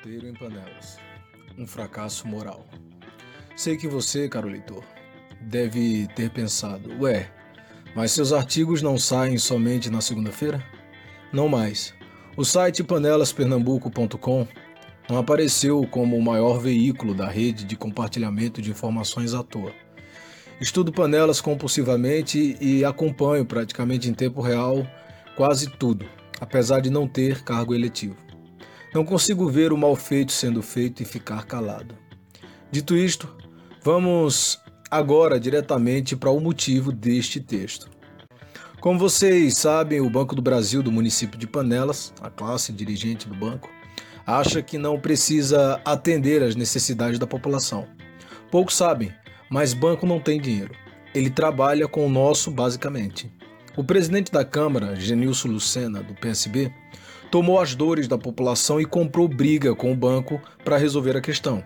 Monteiro em Panelas. Um fracasso moral. Sei que você, caro leitor, deve ter pensado: ué, mas seus artigos não saem somente na segunda-feira? Não mais. O site panelaspernambuco.com não apareceu como o maior veículo da rede de compartilhamento de informações à toa. Estudo panelas compulsivamente e acompanho praticamente em tempo real quase tudo, apesar de não ter cargo eletivo. Não consigo ver o mal feito sendo feito e ficar calado. Dito isto, vamos agora diretamente para o motivo deste texto. Como vocês sabem, o Banco do Brasil do município de Panelas, a classe dirigente do banco, acha que não precisa atender às necessidades da população. Poucos sabem, mas banco não tem dinheiro. Ele trabalha com o nosso basicamente. O presidente da Câmara, Genilson Lucena, do PSB, tomou as dores da população e comprou briga com o banco para resolver a questão.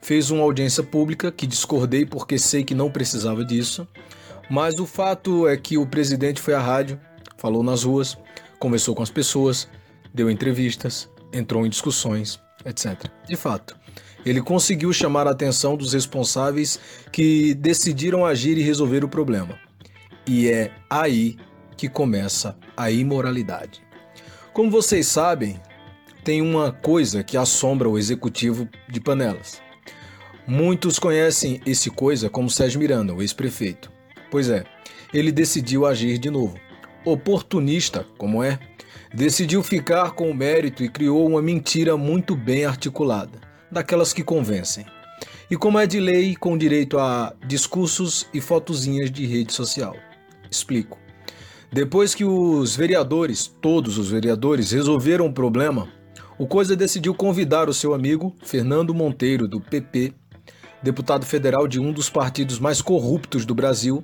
Fez uma audiência pública que discordei porque sei que não precisava disso, mas o fato é que o presidente foi à rádio, falou nas ruas, conversou com as pessoas, deu entrevistas, entrou em discussões, etc. De fato, ele conseguiu chamar a atenção dos responsáveis que decidiram agir e resolver o problema. E é aí que começa a imoralidade. Como vocês sabem, tem uma coisa que assombra o executivo de Panelas. Muitos conhecem esse coisa como Sérgio Miranda, o ex-prefeito. Pois é, ele decidiu agir de novo. Oportunista, como é, decidiu ficar com o mérito e criou uma mentira muito bem articulada, daquelas que convencem. E como é de lei, com direito a discursos e fotozinhas de rede social. Explico. Depois que os vereadores, todos os vereadores, resolveram o problema, o Coisa decidiu convidar o seu amigo Fernando Monteiro, do PP, deputado federal de um dos partidos mais corruptos do Brasil,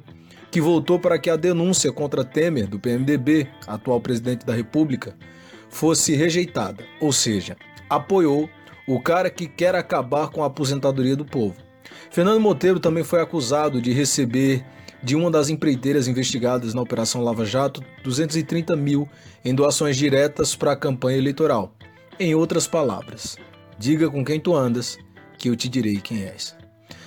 que voltou para que a denúncia contra Temer, do PMDB, atual presidente da República, fosse rejeitada, ou seja, apoiou o cara que quer acabar com a aposentadoria do povo. Fernando Monteiro também foi acusado de receber de uma das empreiteiras investigadas na Operação Lava Jato 230 mil em doações diretas para a campanha eleitoral. Em outras palavras, diga com quem tu andas, que eu te direi quem és.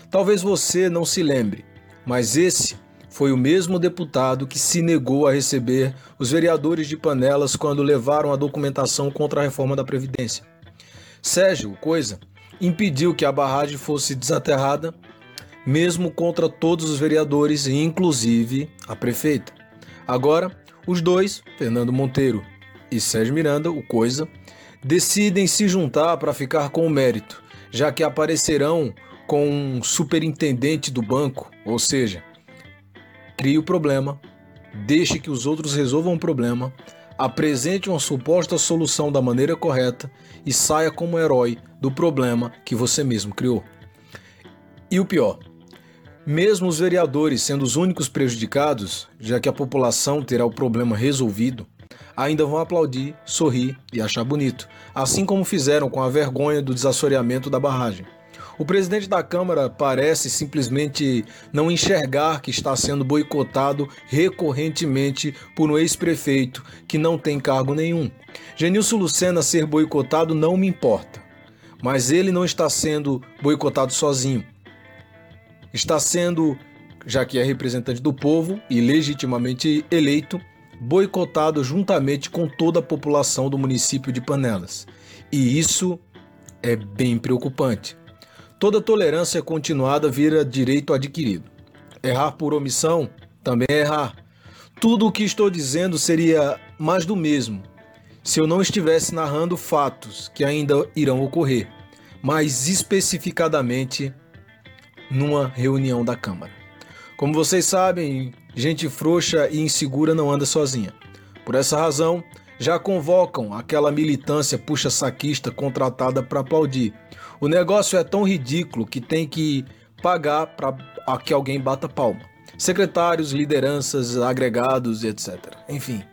Talvez você não se lembre, mas esse foi o mesmo deputado que se negou a receber os vereadores de Panelas quando levaram a documentação contra a reforma da Previdência. Sérgio Coisa impediu que a barragem fosse desaterrada mesmo contra todos os vereadores e inclusive a prefeita. Agora, os dois, Fernando Monteiro e Sérgio Miranda, o Coisa, decidem se juntar para ficar com o mérito, já que aparecerão com um superintendente do banco, ou seja, crie o problema, deixe que os outros resolvam o problema, apresente uma suposta solução da maneira correta e saia como herói do problema que você mesmo criou. E o pior, mesmo os vereadores sendo os únicos prejudicados, já que a população terá o problema resolvido, ainda vão aplaudir, sorrir e achar bonito, assim como fizeram com a vergonha do desassoreamento da barragem. O presidente da Câmara parece simplesmente não enxergar que está sendo boicotado recorrentemente por um ex-prefeito que não tem cargo nenhum. Genilson Lucena ser boicotado não me importa, mas ele não está sendo boicotado sozinho está sendo, já que é representante do povo e legitimamente eleito, boicotado juntamente com toda a população do município de Panelas. E isso é bem preocupante. Toda tolerância continuada vira direito adquirido. Errar por omissão também é errar. Tudo o que estou dizendo seria mais do mesmo se eu não estivesse narrando fatos que ainda irão ocorrer, mais especificadamente numa reunião da Câmara. Como vocês sabem, gente frouxa e insegura não anda sozinha. Por essa razão, já convocam aquela militância puxa-saquista contratada para aplaudir. O negócio é tão ridículo que tem que pagar para que alguém bata palma. Secretários, lideranças, agregados, etc. Enfim,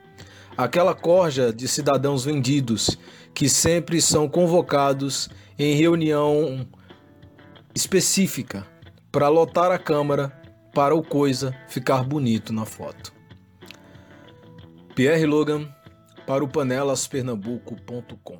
aquela corja de cidadãos vendidos que sempre são convocados em reunião específica para lotar a câmara para o coisa ficar bonito na foto. Pierre Logan para o panelaspernambuco.com